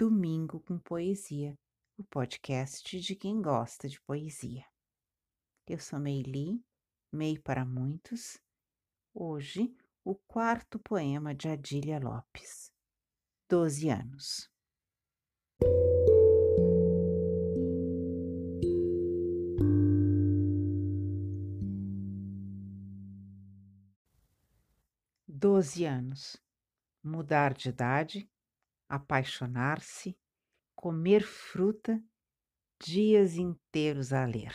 Domingo com Poesia, o podcast de quem gosta de poesia. Eu sou Meili, Mei para muitos. Hoje, o quarto poema de Adília Lopes, Doze anos. Doze anos. Mudar de idade, apaixonar-se, comer fruta, dias inteiros a ler.